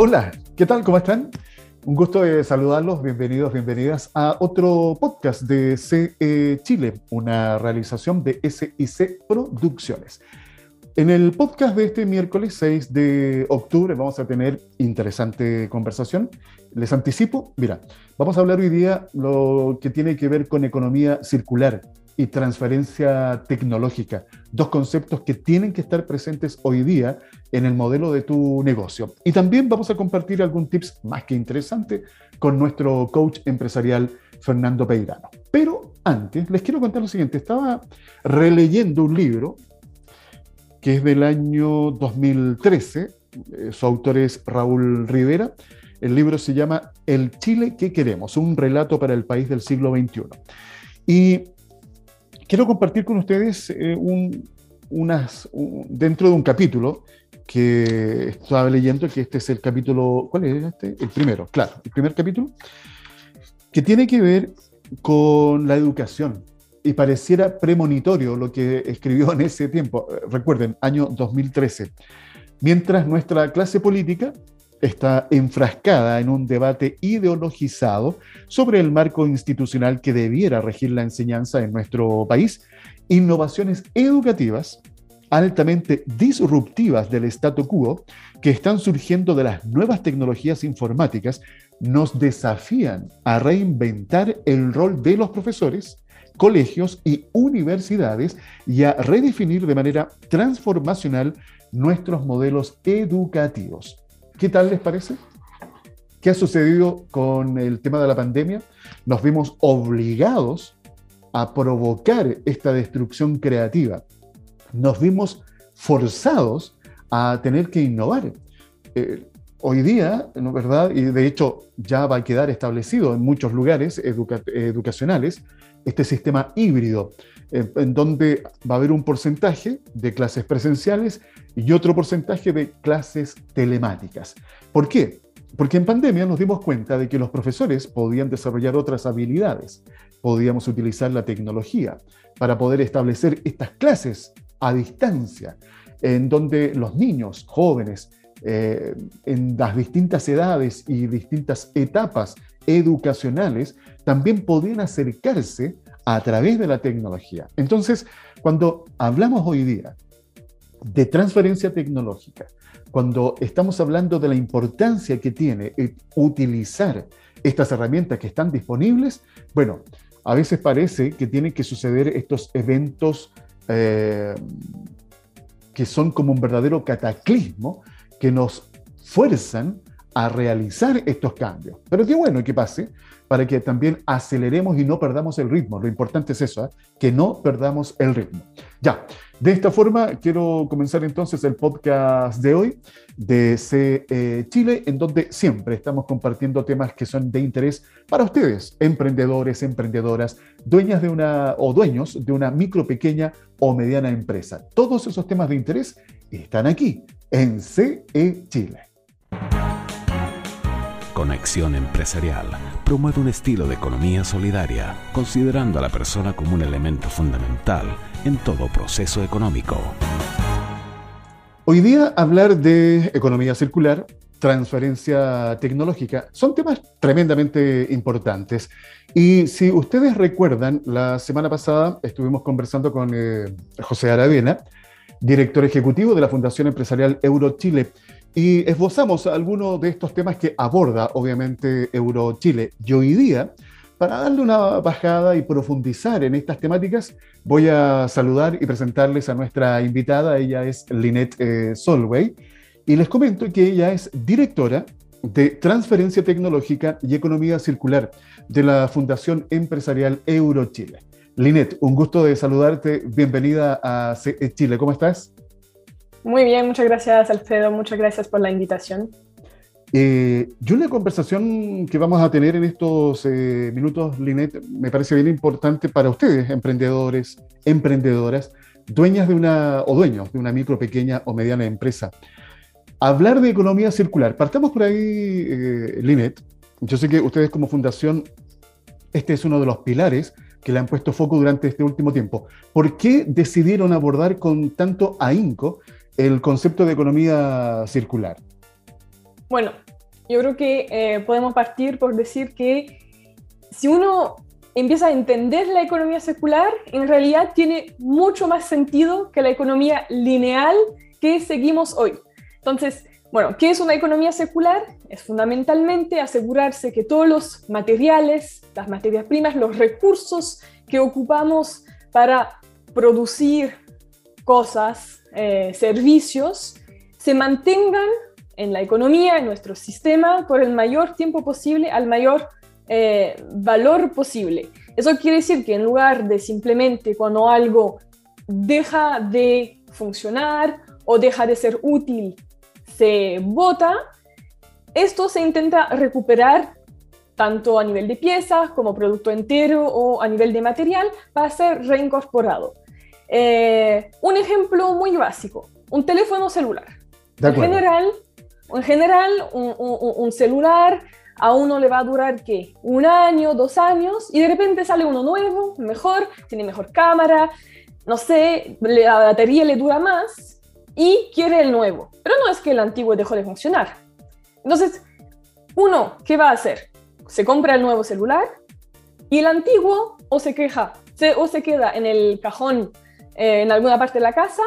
Hola, ¿qué tal? ¿Cómo están? Un gusto de saludarlos, bienvenidos, bienvenidas a otro podcast de CE Chile, una realización de SIC Producciones. En el podcast de este miércoles 6 de octubre vamos a tener interesante conversación. Les anticipo, mira, vamos a hablar hoy día lo que tiene que ver con economía circular y transferencia tecnológica, dos conceptos que tienen que estar presentes hoy día en el modelo de tu negocio. Y también vamos a compartir algún tips más que interesante con nuestro coach empresarial Fernando Peirano. Pero antes, les quiero contar lo siguiente, estaba releyendo un libro que es del año 2013. Eh, su autor es Raúl Rivera. El libro se llama El Chile que queremos, un relato para el país del siglo XXI. Y quiero compartir con ustedes eh, un, unas, dentro de un capítulo que estaba leyendo, que este es el capítulo, ¿cuál es este? El primero, claro, el primer capítulo, que tiene que ver con la educación, y pareciera premonitorio lo que escribió en ese tiempo. Recuerden, año 2013. Mientras nuestra clase política está enfrascada en un debate ideologizado sobre el marco institucional que debiera regir la enseñanza en nuestro país, innovaciones educativas altamente disruptivas del statu quo que están surgiendo de las nuevas tecnologías informáticas nos desafían a reinventar el rol de los profesores colegios y universidades y a redefinir de manera transformacional nuestros modelos educativos. ¿Qué tal les parece? ¿Qué ha sucedido con el tema de la pandemia? Nos vimos obligados a provocar esta destrucción creativa. Nos vimos forzados a tener que innovar. Eh, hoy día, ¿no verdad? Y de hecho ya va a quedar establecido en muchos lugares educacionales este sistema híbrido, en donde va a haber un porcentaje de clases presenciales y otro porcentaje de clases telemáticas. ¿Por qué? Porque en pandemia nos dimos cuenta de que los profesores podían desarrollar otras habilidades, podíamos utilizar la tecnología para poder establecer estas clases a distancia, en donde los niños, jóvenes, eh, en las distintas edades y distintas etapas educacionales también podían acercarse a través de la tecnología. Entonces, cuando hablamos hoy día de transferencia tecnológica, cuando estamos hablando de la importancia que tiene utilizar estas herramientas que están disponibles, bueno, a veces parece que tienen que suceder estos eventos eh, que son como un verdadero cataclismo que nos fuerzan a realizar estos cambios. Pero qué bueno que pase para que también aceleremos y no perdamos el ritmo. Lo importante es eso, ¿eh? que no perdamos el ritmo. Ya, de esta forma quiero comenzar entonces el podcast de hoy de CE Chile, en donde siempre estamos compartiendo temas que son de interés para ustedes, emprendedores, emprendedoras, dueñas de una o dueños de una micro, pequeña o mediana empresa. Todos esos temas de interés están aquí en CE Chile. Conexión Empresarial promueve un estilo de economía solidaria, considerando a la persona como un elemento fundamental en todo proceso económico. Hoy día hablar de economía circular, transferencia tecnológica, son temas tremendamente importantes. Y si ustedes recuerdan, la semana pasada estuvimos conversando con eh, José Aravena, director ejecutivo de la Fundación Empresarial Euro Chile y esbozamos algunos de estos temas que aborda, obviamente, Euro-Chile. Y hoy día, para darle una bajada y profundizar en estas temáticas, voy a saludar y presentarles a nuestra invitada. Ella es Lynette eh, Solway. Y les comento que ella es directora de Transferencia Tecnológica y Economía Circular de la Fundación Empresarial Euro-Chile. Lynette, un gusto de saludarte. Bienvenida a Chile. ¿Cómo estás? Muy bien, muchas gracias Alfredo, muchas gracias por la invitación. Eh, y una conversación que vamos a tener en estos eh, minutos, Linet, me parece bien importante para ustedes, emprendedores, emprendedoras, dueñas de una o dueños de una micro, pequeña o mediana empresa. Hablar de economía circular. Partamos por ahí, eh, Linet. Yo sé que ustedes como fundación, este es uno de los pilares que le han puesto foco durante este último tiempo. ¿Por qué decidieron abordar con tanto ahínco el concepto de economía circular? Bueno, yo creo que eh, podemos partir por decir que si uno empieza a entender la economía circular, en realidad tiene mucho más sentido que la economía lineal que seguimos hoy. Entonces, bueno, ¿qué es una economía circular? Es fundamentalmente asegurarse que todos los materiales, las materias primas, los recursos que ocupamos para producir cosas, eh, servicios, se mantengan en la economía, en nuestro sistema, por el mayor tiempo posible, al mayor eh, valor posible. Eso quiere decir que en lugar de simplemente cuando algo deja de funcionar o deja de ser útil, se bota, esto se intenta recuperar tanto a nivel de piezas como producto entero o a nivel de material para ser reincorporado. Eh, un ejemplo muy básico, un teléfono celular. En general, en general un, un, celular a uno le va a durar ¿qué? un año, dos años, y de repente sale uno nuevo, mejor, tiene mejor cámara, no sé, la batería le dura más y quiere el nuevo. Pero no es que el antiguo dejó de funcionar. Entonces, uno, ¿qué va a hacer? Se compra el nuevo celular y el antiguo o se queja, o se queda en el cajón eh, en alguna parte de la casa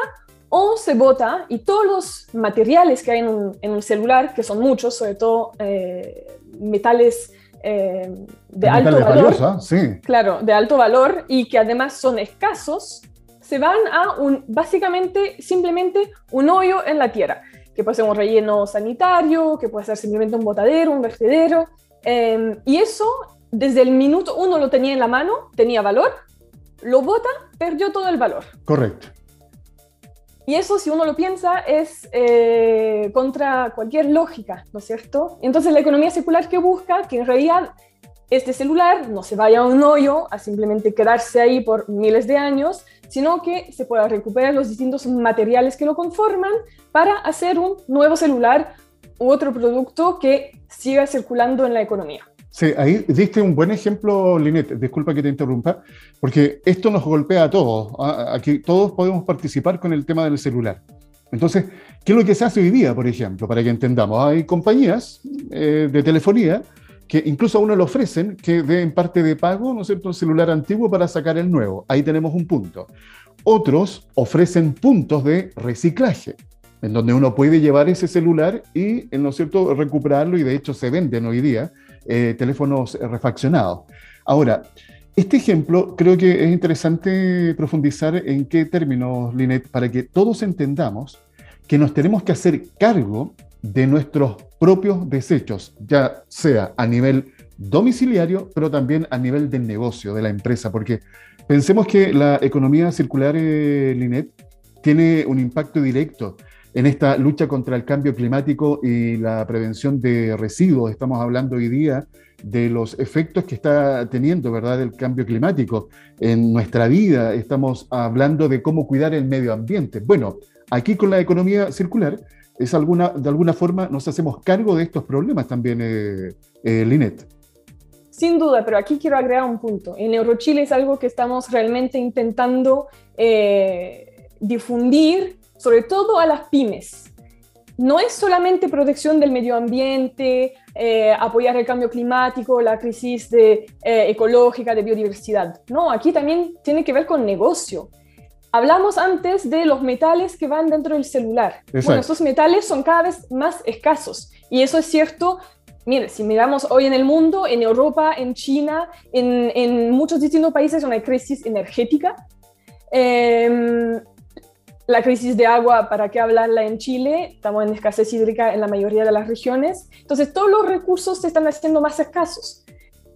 o se bota y todos los materiales que hay en un, celular, que son muchos, sobre todo eh, metales eh, de alto valor, sí. claro, de alto valor y que además son escasos, se van a un, básicamente, simplemente un hoyo en la tierra, que puede ser un relleno sanitario, que puede ser simplemente un botadero, un vertedero, em, y eso, desde el minuto uno lo tenía en la mano, tenía valor, lo bota, perdió todo el valor. Correcto. Y eso, si uno lo piensa, es eh, contra cualquier lógica, ¿no es cierto? Entonces, la economía circular que busca que en realidad este celular no se vaya a un hoyo a simplemente quedarse ahí por miles de años, sino que se pueda recuperar los distintos materiales que lo conforman para hacer un nuevo celular u otro producto que siga circulando en la economía. Sí, ahí diste un buen ejemplo, Linet, disculpa que te interrumpa, porque esto nos golpea a todos. Aquí todos podemos participar con el tema del celular. Entonces, ¿qué es lo que se hace hoy día, por ejemplo? Para que entendamos, hay compañías eh, de telefonía que incluso a uno le ofrecen que dé en parte de pago, ¿no es cierto?, un celular antiguo para sacar el nuevo. Ahí tenemos un punto. Otros ofrecen puntos de reciclaje, en donde uno puede llevar ese celular y, ¿no es cierto?, recuperarlo y de hecho se venden hoy día eh, teléfonos refaccionados. Ahora, este ejemplo creo que es interesante profundizar en qué términos, Linet, para que todos entendamos que nos tenemos que hacer cargo de nuestros propios desechos, ya sea a nivel domiciliario, pero también a nivel del negocio, de la empresa, porque pensemos que la economía circular, eh, Linet, tiene un impacto directo en esta lucha contra el cambio climático y la prevención de residuos. Estamos hablando hoy día de los efectos que está teniendo, ¿verdad?, el cambio climático en nuestra vida. Estamos hablando de cómo cuidar el medio ambiente. Bueno, aquí con la economía circular, es alguna, de alguna forma nos hacemos cargo de estos problemas también, eh, eh, Linet. Sin duda, pero aquí quiero agregar un punto. En Eurochile es algo que estamos realmente intentando eh, difundir sobre todo a las pymes. No es solamente protección del medio ambiente, eh, apoyar el cambio climático, la crisis de, eh, ecológica, de biodiversidad. No, aquí también tiene que ver con negocio. Hablamos antes de los metales que van dentro del celular. Bueno, esos metales son cada vez más escasos. Y eso es cierto Mire, si miramos hoy en el mundo, en Europa, en China, en, en muchos distintos países, una crisis energética. Eh, la crisis de agua, ¿para qué hablarla en Chile? Estamos en escasez hídrica en la mayoría de las regiones. Entonces, todos los recursos se están haciendo más escasos.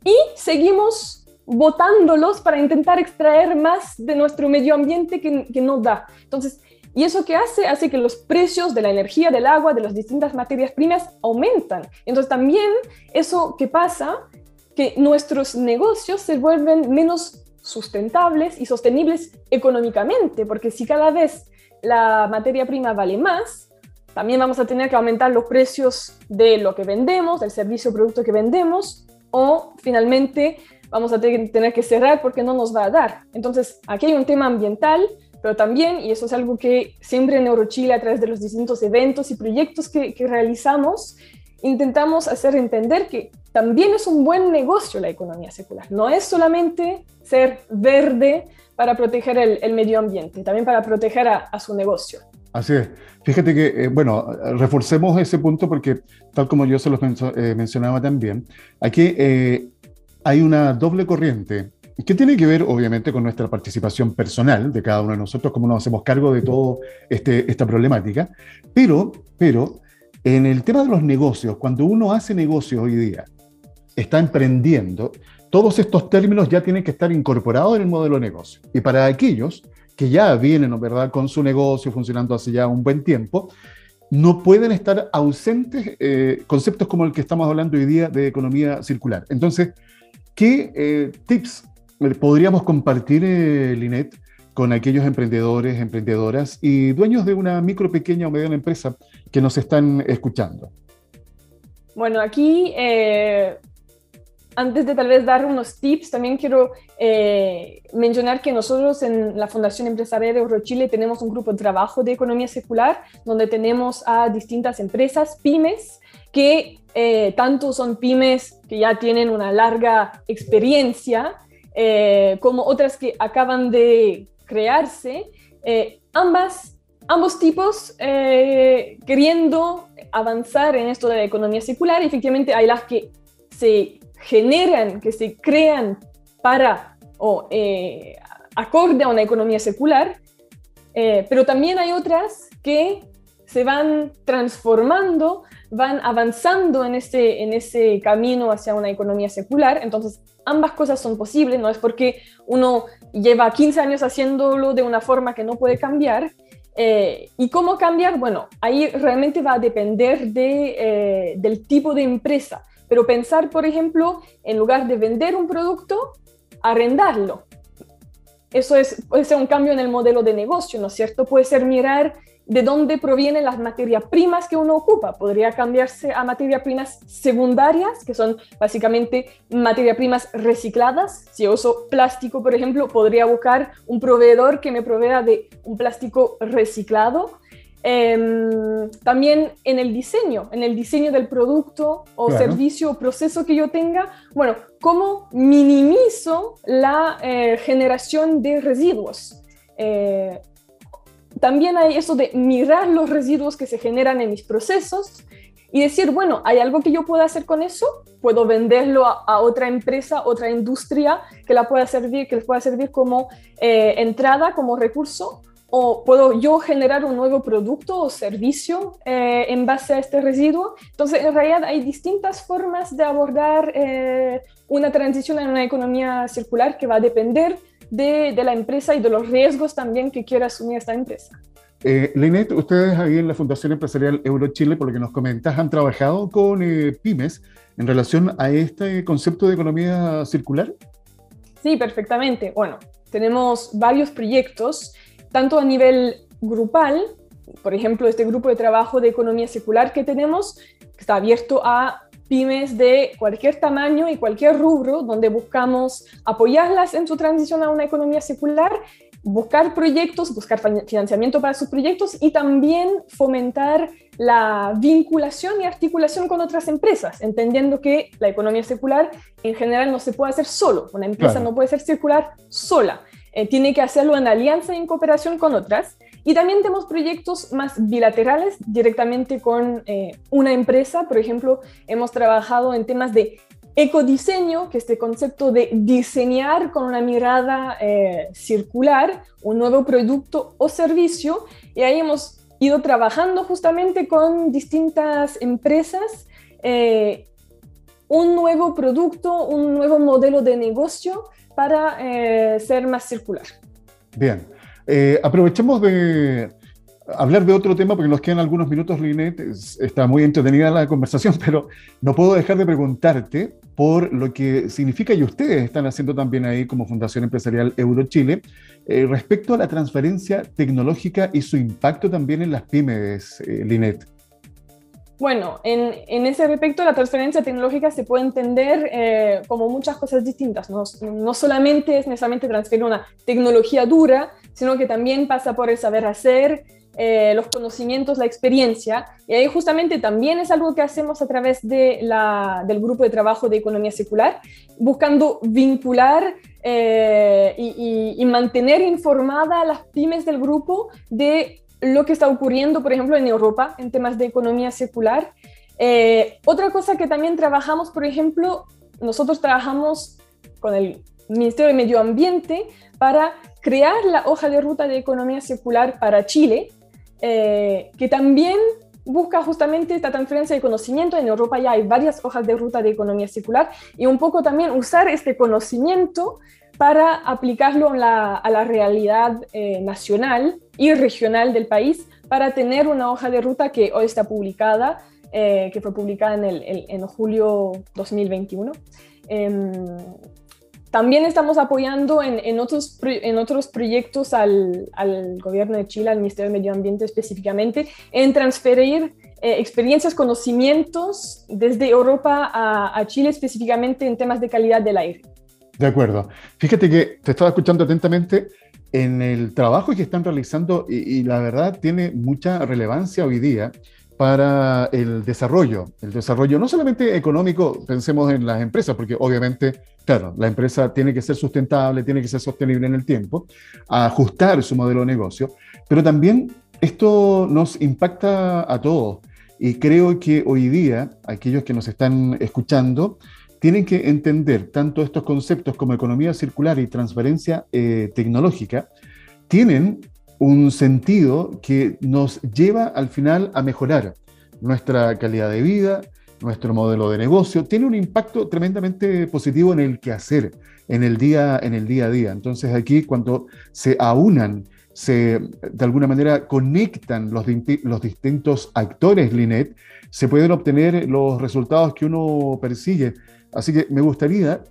Y seguimos botándolos para intentar extraer más de nuestro medio ambiente que, que no da. Entonces, ¿y eso qué hace? Hace que los precios de la energía, del agua, de las distintas materias primas aumentan. Entonces, también eso que pasa, que nuestros negocios se vuelven menos sustentables y sostenibles económicamente, porque si cada vez la materia prima vale más, también vamos a tener que aumentar los precios de lo que vendemos, del servicio o producto que vendemos, o finalmente vamos a tener que cerrar porque no nos va a dar. Entonces, aquí hay un tema ambiental, pero también, y eso es algo que siempre en Eurochile, a través de los distintos eventos y proyectos que, realizamos, intentamos hacer entender que también es un buen negocio la economía circular. No es solamente ser verde para proteger el, medio ambiente, también para proteger a, su negocio. Así es. Fíjate que, eh, bueno, reforcemos ese punto porque, tal como yo se los eh, mencionaba también, aquí eh, hay una doble corriente que tiene que ver, obviamente, con nuestra participación personal de cada uno de nosotros, cómo nos hacemos cargo de toda este, esta problemática, pero, pero en el tema de los negocios, cuando uno hace negocios hoy día, está emprendiendo, todos estos términos ya tienen que estar incorporados en el modelo de negocio. Y para aquellos que ya vienen, ¿verdad?, con su negocio funcionando hace ya un buen tiempo, no pueden estar ausentes eh, conceptos como el que estamos hablando hoy día de economía circular. Entonces, ¿qué eh, tips podríamos compartir, eh, Linet, con aquellos emprendedores, emprendedoras y dueños de una micro, pequeña o mediana empresa que nos están escuchando? Bueno, aquí antes de tal vez dar unos tips, también quiero eh, mencionar que nosotros en la Fundación Empresarial Eurochile tenemos un grupo de trabajo de economía circular, donde tenemos a distintas empresas, pymes, que eh, tanto son pymes que ya tienen una larga experiencia, eh, como otras que acaban de crearse, ambas, ambos tipos queriendo avanzar en esto de la economía circular. Efectivamente, hay las que se generan, que se crean para o eh, acorde a una economía secular, eh, pero también hay otras que se van transformando, van avanzando en ese, en ese camino hacia una economía secular. Entonces, ambas cosas son posibles, no es porque uno lleva 15 años haciéndolo de una forma que no puede cambiar. Eh, ¿Y cómo cambiar? Bueno, ahí realmente va a depender de, del tipo de empresa. Pero pensar, por ejemplo, en lugar de vender un producto, arrendarlo. Eso es, puede ser un cambio en el modelo de negocio, ¿no es cierto? Puede ser mirar de dónde provienen las materias primas que uno ocupa. Podría cambiarse a materias primas secundarias, que son básicamente materias primas recicladas. Si uso plástico, por ejemplo, podría buscar un proveedor que me provea de un plástico reciclado. Em, también en el diseño, en el diseño del producto o servicio o proceso que yo tenga, bueno, cómo minimizo la eh, generación de residuos. Eh, también hay eso de mirar los residuos que se generan en mis procesos y decir, bueno, ¿hay algo que yo pueda hacer con eso? Puedo venderlo a, otra empresa, otra industria que la pueda servir, que les pueda servir como eh, entrada, como recurso, o puedo yo generar un nuevo producto o servicio eh, en base a este residuo. Entonces, en realidad hay distintas formas de abordar eh, una transición en una economía circular que va a depender de, la empresa y de los riesgos también que quiera asumir esta empresa. Eh, Linet, ustedes ahí en la Fundación Empresarial Eurochile, por lo que nos comentas, han trabajado con eh, pymes en relación a este concepto de economía circular. Sí, perfectamente. Bueno, tenemos varios proyectos tanto a nivel grupal, por ejemplo, este grupo de trabajo de economía circular que tenemos, que está abierto a pymes de cualquier tamaño y cualquier rubro, donde buscamos apoyarlas en su transición a una economía circular, buscar proyectos, buscar financiamiento para sus proyectos y también fomentar la vinculación y articulación con otras empresas, entendiendo que la economía circular en general no se puede hacer solo, una empresa no puede ser circular sola. Eh, tiene que hacerlo en alianza y en cooperación con otras. Y también tenemos proyectos más bilaterales directamente con eh, una empresa. Por ejemplo, hemos trabajado en temas de ecodiseño, que es este concepto de diseñar con una mirada eh, circular un nuevo producto o servicio. Y ahí hemos ido trabajando justamente con distintas empresas un nuevo producto, un nuevo modelo de negocio para eh, ser más circular. Bien, eh, aprovechemos de hablar de otro tema porque nos quedan algunos minutos, Linet. Está muy entretenida la conversación, pero no puedo dejar de preguntarte por lo que significa y ustedes están haciendo también ahí como Fundación Empresarial Eurochile eh, respecto a la transferencia tecnológica y su impacto también en las pymes, Linet. Bueno, en, ese respecto, la transferencia tecnológica se puede entender eh, como muchas cosas distintas. No, solamente es necesariamente transferir una tecnología dura, sino que también pasa por el saber hacer, eh, los conocimientos, la experiencia. Y ahí justamente también es algo que hacemos a través de la, del grupo de trabajo de economía secular, buscando vincular eh, y, y, mantener informada a las pymes del grupo de lo que está ocurriendo, por ejemplo, en Europa en temas de economía secular. Eh, otra cosa que también trabajamos, por ejemplo, nosotros trabajamos con el Ministerio de Medio Ambiente para crear la hoja de ruta de economía secular para Chile, eh, que también busca justamente esta transferencia de conocimiento. En Europa ya hay varias hojas de ruta de economía circular y un poco también usar este conocimiento para aplicarlo a la, realidad eh, nacional y regional del país para tener una hoja de ruta que hoy está publicada, eh, que fue publicada en, el, en julio 2021. También estamos apoyando en, otros, en otros proyectos al, gobierno de Chile, al Ministerio de Medio Ambiente específicamente, en transferir eh, experiencias, conocimientos desde Europa a, Chile específicamente en temas de calidad del aire. De acuerdo. Fíjate que te estaba escuchando atentamente en el trabajo que están realizando y, y la verdad tiene mucha relevancia hoy día para el desarrollo, el desarrollo no solamente económico, pensemos en las empresas, porque obviamente, claro, la empresa tiene que ser sustentable, tiene que ser sostenible en el tiempo, ajustar su modelo de negocio, pero también esto nos impacta a todos. Y creo que hoy día aquellos que nos están escuchando tienen que entender tanto estos conceptos como economía circular y transferencia eh, tecnológica, tienen un sentido que nos lleva al final a mejorar nuestra calidad de vida, nuestro modelo de negocio, tiene un impacto tremendamente positivo en el quehacer, en el día, en el día a día. Entonces aquí cuando se aunan, se de alguna manera conectan los, los distintos actores Linet, se pueden obtener los resultados que uno persigue. Así que me gustaría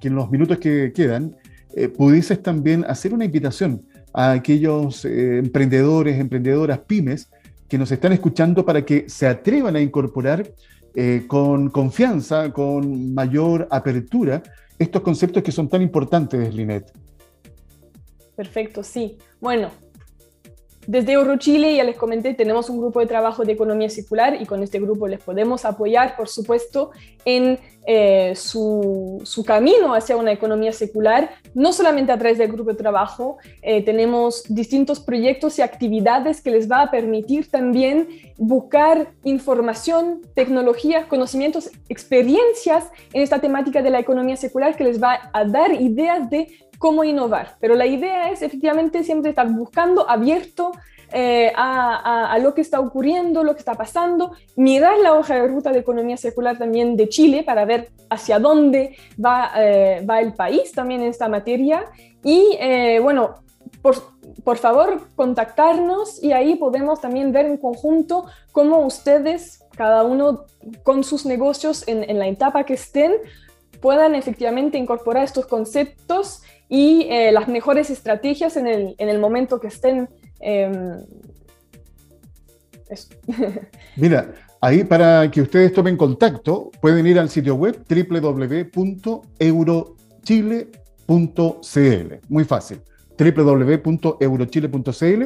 que en los minutos que quedan eh, pudieses también hacer una invitación a aquellos eh, emprendedores, emprendedoras, pymes que nos están escuchando para que se atrevan a incorporar eh, con confianza, con mayor apertura, estos conceptos que son tan importantes, Linet. Perfecto, sí. Bueno, desde Eurochile, ya les comenté, tenemos un grupo de trabajo de economía circular y con este grupo les podemos apoyar, por supuesto, en eh, su, camino hacia una economía circular, no solamente a través del grupo de trabajo, eh, tenemos distintos proyectos y actividades que les va a permitir también buscar información, tecnologías, conocimientos, experiencias en esta temática de la economía circular que les va a dar ideas de cómo innovar. Pero la idea es efectivamente siempre estar buscando abierto eh, a, lo que está ocurriendo, lo que está pasando, mirar la hoja de ruta de economía circular también de Chile para ver hacia dónde va, eh, va el país también en esta materia. Y eh, bueno, por, por, favor, contactarnos y ahí podemos también ver en conjunto cómo ustedes, cada uno con sus negocios en, en la etapa que estén, puedan efectivamente incorporar estos conceptos y eh, las mejores estrategias en el, en el momento que estén. Em, Mira, ahí para que ustedes tomen contacto, pueden ir al sitio web www.eurochile.cl. Muy fácil www.eurochile.cl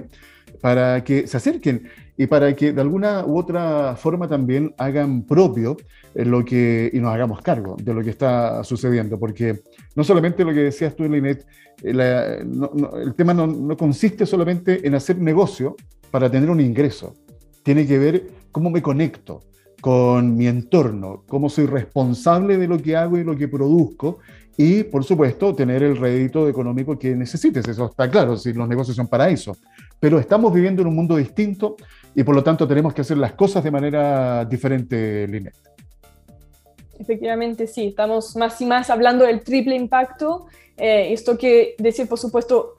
para que se acerquen y para que de alguna u otra forma también hagan propio eh, lo que y nos hagamos cargo de lo que está sucediendo, porque no solamente lo que decías tú, Linet, eh, el tema no, no consiste solamente en hacer negocio para tener un ingreso, tiene que ver cómo me conecto, con mi entorno, cómo soy responsable de lo que hago y lo que produzco y, por supuesto, tener el rédito económico que necesites. Eso está claro, si los negocios son para eso. Pero estamos viviendo en un mundo distinto y, por lo tanto, tenemos que hacer las cosas de manera diferente, Linet. Efectivamente, sí, estamos más y más hablando del triple impacto. Eh, esto que decir, por supuesto,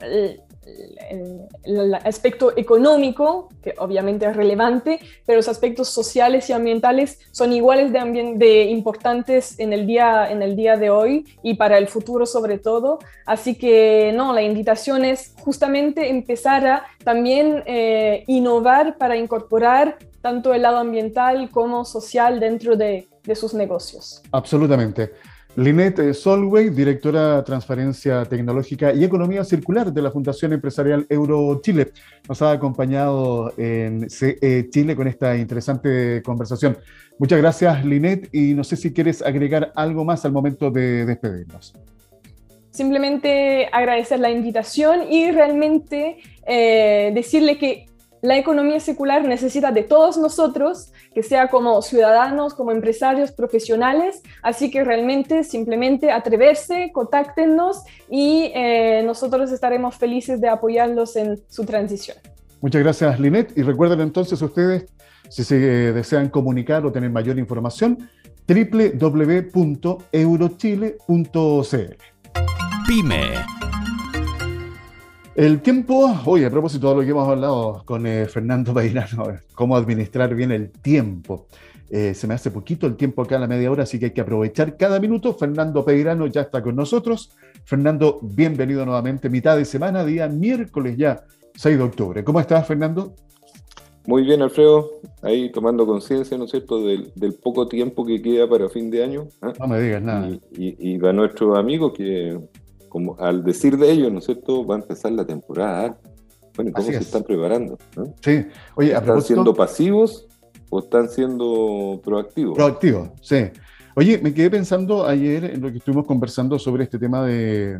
el, aspecto económico, que obviamente es relevante, pero los aspectos sociales y ambientales son iguales de, de, importantes en el, día, en el día de hoy y para el futuro sobre todo. Así que no, la invitación es justamente empezar a también eh, innovar para incorporar tanto el lado ambiental como social dentro de, de sus negocios. Absolutamente. Linet Solway, directora de Transparencia Tecnológica y Economía Circular de la Fundación Empresarial Euro Chile, nos ha acompañado en CE Chile con esta interesante conversación. Muchas gracias, Linet, y no sé si quieres agregar algo más al momento de despedirnos. Simplemente agradecer la invitación y realmente eh, decirle que la economía secular necesita de todos nosotros, que sea como ciudadanos, como empresarios, profesionales, así que realmente simplemente atreverse, contáctenos y eh, nosotros estaremos felices de apoyarlos en su transición. Muchas gracias, Linet. Y recuerden entonces ustedes, si se desean comunicar o tener mayor información, www.eurochile.cl. Pyme el tiempo, oye, a propósito de lo que hemos hablado con eh, Fernando Peirano, cómo administrar bien el tiempo. Eh, se me hace poquito el tiempo acá a la media hora, así que hay que aprovechar cada minuto. Fernando Peirano ya está con nosotros. Fernando, bienvenido nuevamente, mitad de semana, día miércoles ya, 6 de octubre. ¿Cómo estás, Fernando? Muy bien, Alfredo. Ahí tomando conciencia, ¿no es cierto?, del, poco tiempo que queda para fin de año. ¿ah? No me digas nada. Y, y, y para nuestros amigos que como al decir de ellos, ¿no es cierto?, va a empezar la temporada. Bueno, ¿cómo se están preparando? Sí, oye, ¿Están siendo pasivos o están siendo proactivos? Proactivos, sí. Oye, me quedé pensando ayer en lo que estuvimos conversando sobre este tema de,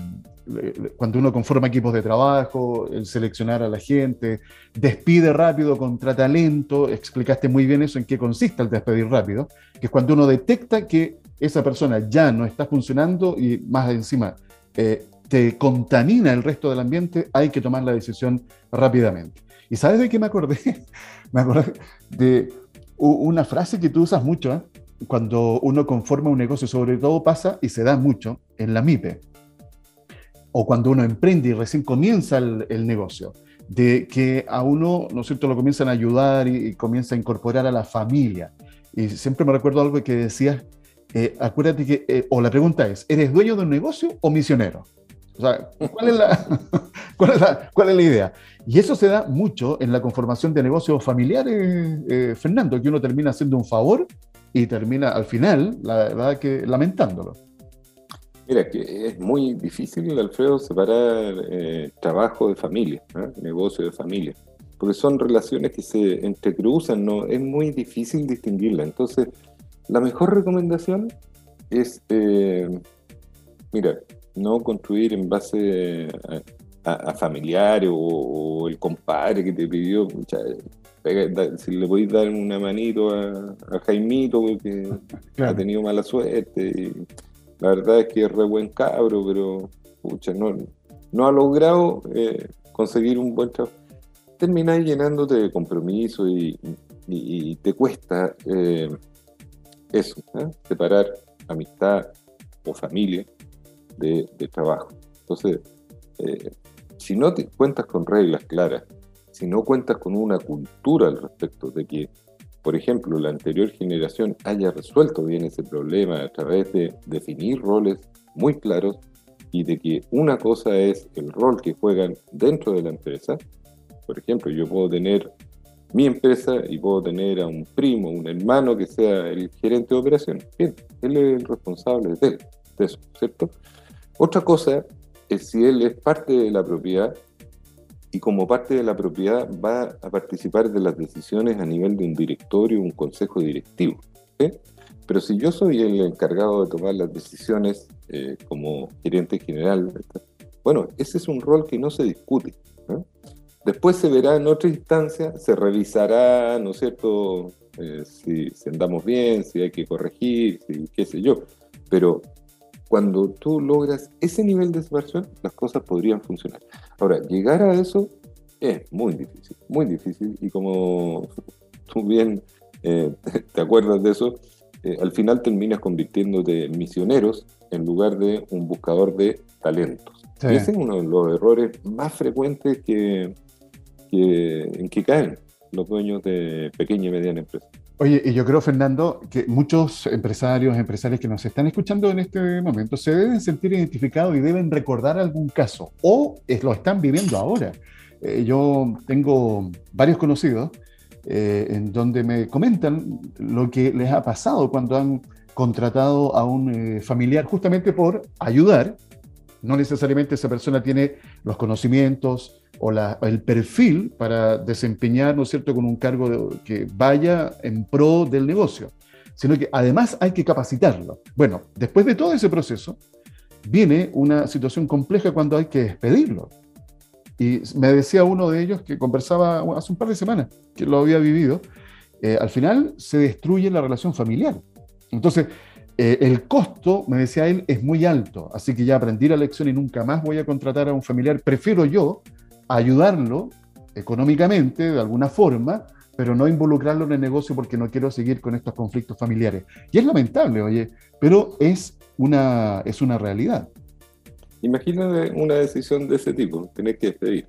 cuando uno conforma equipos de trabajo, el seleccionar a la gente, despide rápido contra talento, explicaste muy bien eso en qué consiste el despedir rápido, que es cuando uno detecta que esa persona ya no está funcionando y más encima eh, te contamina el resto del ambiente, hay que tomar la decisión rápidamente. ¿Y sabes de qué me acordé? me acordé de una frase que tú usas mucho ¿eh? cuando uno conforma un negocio, sobre todo pasa y se da mucho en la MIPE, o cuando uno emprende y recién comienza el, negocio, de que a uno, ¿no es cierto?, lo comienzan a ayudar y, comienza a incorporar a la familia. Y siempre me recuerdo algo que decías, eh, acuérdate que, eh, o la pregunta es, ¿eres dueño de un negocio o misionero? O sea, ¿cuál es, la, cuál, es la, idea? Y eso se da mucho en la conformación de negocios familiares, eh, Fernando, que uno termina haciendo un favor y termina al final, la verdad, que lamentándolo. Mira, que es muy difícil, Alfredo, separar trabajo de familia, negocio de familia, porque son relaciones que se entrecruzan, ¿no? Es muy difícil distinguirla. Entonces, la mejor recomendación es, eh, mira, no construir en base a, familiares o, el compadre que te pidió, si le podéis dar una manito a, Jaimito porque ha tenido mala suerte. la verdad es que es re buen cabro, pero no, no ha logrado eh, conseguir un buen trabajo. Termináis llenándote de compromiso y, te cuesta eh, eso, ¿eh? separar amistad o familia de, trabajo. Entonces, eh, si no cuentas con reglas claras, si no cuentas con una cultura al respecto de que, por ejemplo, la anterior generación haya resuelto bien ese problema a través de definir roles muy claros y de que una cosa es el rol que juegan dentro de la empresa. Por ejemplo, yo puedo tener mi empresa y puedo tener a un primo, un hermano que sea el gerente de operaciones. Bien, él es el responsable de, eso, ¿cierto? Otra cosa es si él es parte de la propiedad y como parte de la propiedad va a participar de las decisiones a nivel de un directorio, un consejo directivo. Pero si yo soy el encargado de tomar las decisiones eh, como gerente general, bueno, ese es un rol que no se discute. Después se verá en otra instancia, se revisará, ¿no es cierto?, eh, si, andamos bien, si hay que corregir, si, qué sé yo. Pero cuando tú logras ese nivel de separación, las cosas podrían funcionar. Ahora, llegar a eso es muy difícil, muy difícil. Y como tú bien eh, te acuerdas de eso, eh, al final terminas convirtiéndote en misioneros en lugar de un buscador de talentos. ese es uno de los errores más frecuentes que, en que caen los dueños de pequeña y mediana empresa. Oye, y yo creo, Fernando, que muchos empresarios, empresarias que nos están escuchando en este momento se deben sentir identificados y deben recordar algún caso o lo están viviendo ahora. Eh, yo tengo varios conocidos eh, en donde me comentan lo que les ha pasado cuando han contratado a un eh, familiar justamente por ayudar. No necesariamente esa persona tiene los conocimientos o el perfil para desempeñar, ¿no es cierto?, con un cargo que vaya en pro del negocio, sino que además hay que capacitarlo. Bueno, después de todo ese proceso, viene una situación compleja cuando hay que despedirlo. Y me decía uno de ellos que conversaba hace un par de semanas, que lo había vivido, eh, al final se destruye la relación familiar. Entonces, eh, el costo, me decía él, es muy alto, así que ya aprendí la lección y nunca más voy a contratar a un familiar. Prefiero yo ayudarlo económicamente, de alguna forma, pero no involucrarlo en el negocio porque no quiero seguir con estos conflictos familiares. Y es lamentable, oye, pero es una, es una realidad. Imagínate una decisión de ese tipo, tener que despedir.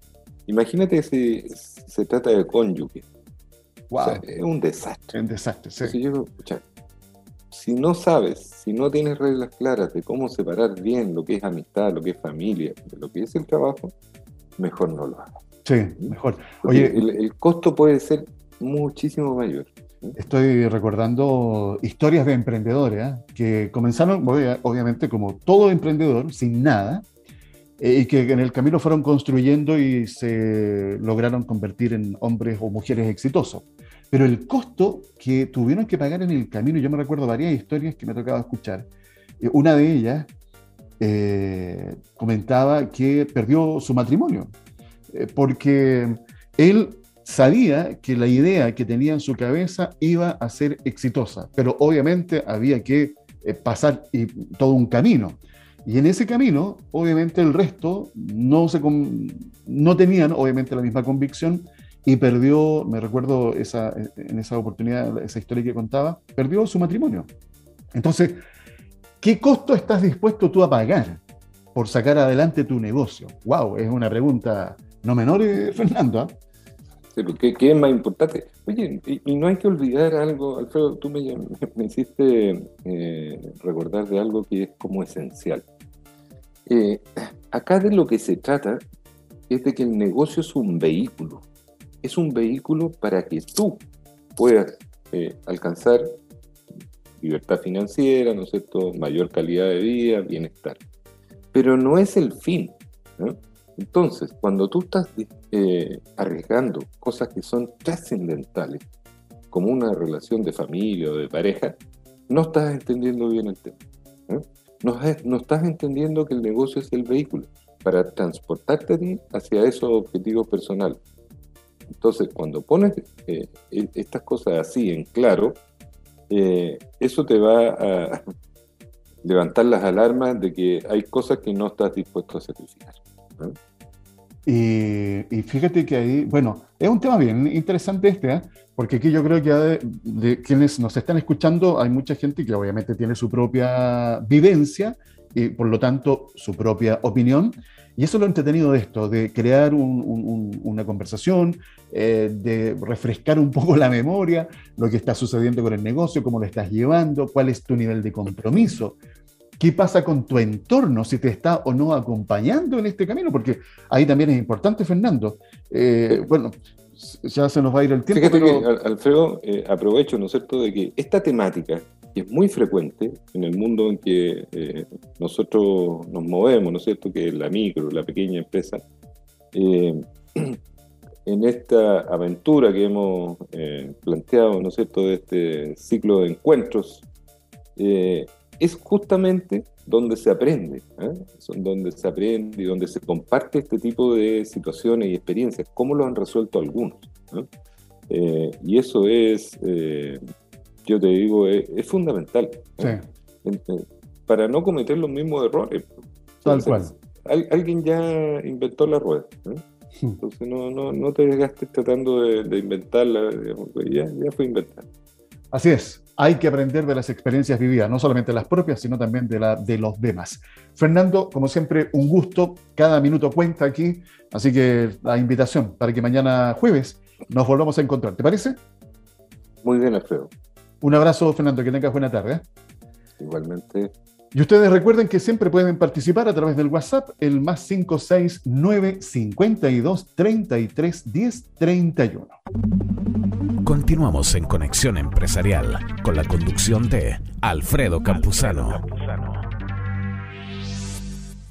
Imagínate si se trata de cónyuge. es un desastre. Un desastre, sí. si no sabes, si no tienes reglas claras de cómo separar bien lo que es amistad, lo que es familia, de lo que es el trabajo, mejor no lo hagas. Sí, mejor. Oye, el, costo puede ser muchísimo mayor. Estoy recordando historias de emprendedores ¿eh? que comenzaron, obviamente, como todo emprendedor, sin nada, eh, y que en el camino fueron construyendo y se lograron convertir en hombres o mujeres exitosos. Pero el costo que tuvieron que pagar en el camino, yo me recuerdo varias historias que me tocaba escuchar. Eh, una de ellas comentaba que perdió su matrimonio, porque él sabía que la idea que tenía en su cabeza iba a ser exitosa, pero obviamente había que eh, pasar todo un camino. Y en ese camino, obviamente el resto no, se no tenían, obviamente, la misma convicción y perdió, me recuerdo esa, en esa oportunidad, esa historia que contaba, perdió su matrimonio. Entonces, ¿qué costo estás dispuesto tú a pagar por sacar adelante tu negocio? ¡Wow! Es una pregunta no menor, eh, Fernando. ¿ah? ¿Qué, es más importante? Oye, y, no hay que olvidar algo, Alfredo, tú me, me hiciste eh, recordar de algo que es como esencial. Eh, acá de lo que se trata es de que el negocio es un vehículo. Es un vehículo para que tú puedas eh, alcanzar libertad financiera, ¿no es cierto? Mayor calidad de vida, bienestar. Pero no es el fin. ¿no? Entonces, cuando tú estás eh, arriesgando cosas que son trascendentales, como una relación de familia o de pareja, no estás entendiendo bien el tema. ¿eh? No, estás entendiendo que el negocio es el vehículo para transportarte a ti hacia esos objetivos personales. Entonces, cuando pones eh, e, estas cosas así en claro, eso te va a levantar las alarmas de que hay cosas que no estás dispuesto a sacrificar. Y, fíjate que ahí, bueno, es un tema bien interesante este, ¿eh? porque aquí yo creo que de, quienes nos están escuchando hay mucha gente que obviamente tiene su propia vivencia y por lo tanto su propia opinión. Y eso es lo entretenido de esto, de crear una conversación, eh, de refrescar un poco la memoria, lo que está sucediendo con el negocio, cómo lo estás llevando, cuál es tu nivel de compromiso. ¿Qué pasa con tu entorno? Si te está o no acompañando en este camino, porque ahí también es importante, Fernando. Eh, bueno, ya se nos va a ir el tiempo. Fíjate que, Alfredo, eh, aprovecho, ¿no es cierto?, de que esta temática, que es muy frecuente en el mundo en que eh, nosotros nos movemos, ¿no es cierto?, que es la micro, la pequeña empresa, en esta aventura que hemos planteado, ¿no es cierto?, de este ciclo de encuentros, es justamente donde se aprende, ¿eh? son donde se aprende y donde se comparte este tipo de situaciones y experiencias, cómo lo han resuelto algunos. Eh, y eso es, eh, yo te digo, es, fundamental para no cometer los mismos errores. Tal cual. alguien ya inventó la rueda. Hmm. Entonces no, no, no, te desgastes tratando de, inventarla, ya, ya fue inventada. Así es, hay que aprender de las experiencias vividas, no solamente las propias, sino también de, la, de los demás. Fernando, como siempre, un gusto, cada minuto cuenta aquí, así que la invitación para que mañana jueves nos volvamos a encontrar, ¿te parece? Muy bien, Alfredo. Un abrazo, Fernando, que tengas buena tarde. Igualmente. Y ustedes recuerden que siempre pueden participar a través del WhatsApp, el más 569 52 33 10 31 Continuamos en Conexión Empresarial con la conducción de Alfredo Campuzano.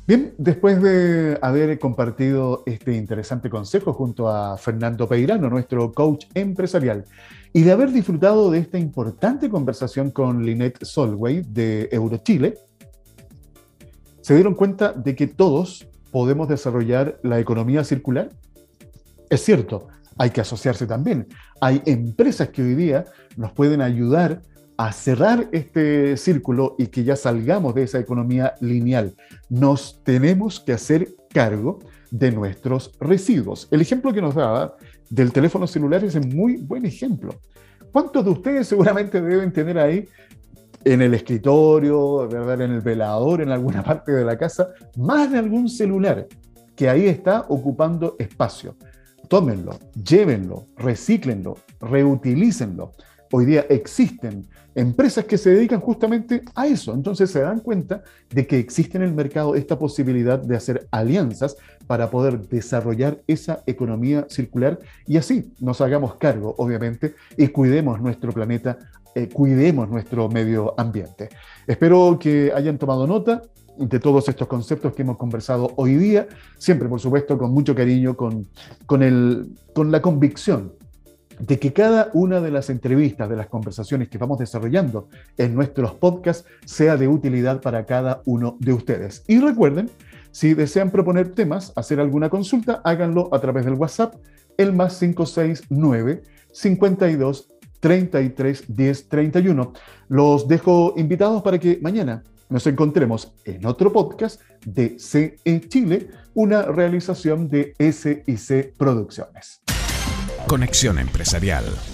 Bien, después de haber compartido este interesante consejo junto a Fernando Peirano, nuestro coach empresarial, y de haber disfrutado de esta importante conversación con Lynette Solway de Eurochile, se dieron cuenta de que todos podemos desarrollar la economía circular. Es cierto, hay que asociarse también. Hay empresas que hoy día nos pueden ayudar a cerrar este círculo y que ya salgamos de esa economía lineal. Nos tenemos que hacer cargo de nuestros residuos. El ejemplo que nos daba del teléfono celular es un muy buen ejemplo. ¿Cuántos de ustedes seguramente deben tener ahí en el escritorio, ¿verdad? en el velador, en alguna parte de la casa, más de algún celular que ahí está ocupando espacio? Tómenlo, llévenlo, recíclenlo, reutilícenlo. Hoy día existen empresas que se dedican justamente a eso. Entonces se dan cuenta de que existe en el mercado esta posibilidad de hacer alianzas para poder desarrollar esa economía circular y así nos hagamos cargo, obviamente, y cuidemos nuestro planeta, eh, cuidemos nuestro medio ambiente. Espero que hayan tomado nota de todos estos conceptos que hemos conversado hoy día, siempre, por supuesto, con mucho cariño, con, con, el, con la convicción de que cada una de las entrevistas, de las conversaciones que vamos desarrollando en nuestros podcasts sea de utilidad para cada uno de ustedes. Y recuerden, si desean proponer temas, hacer alguna consulta, háganlo a través del WhatsApp, el más 569 52 33 10 31. Los dejo invitados para que mañana nos encontremos en otro podcast de CE Chile, una realización de SIC Producciones. Conexión Empresarial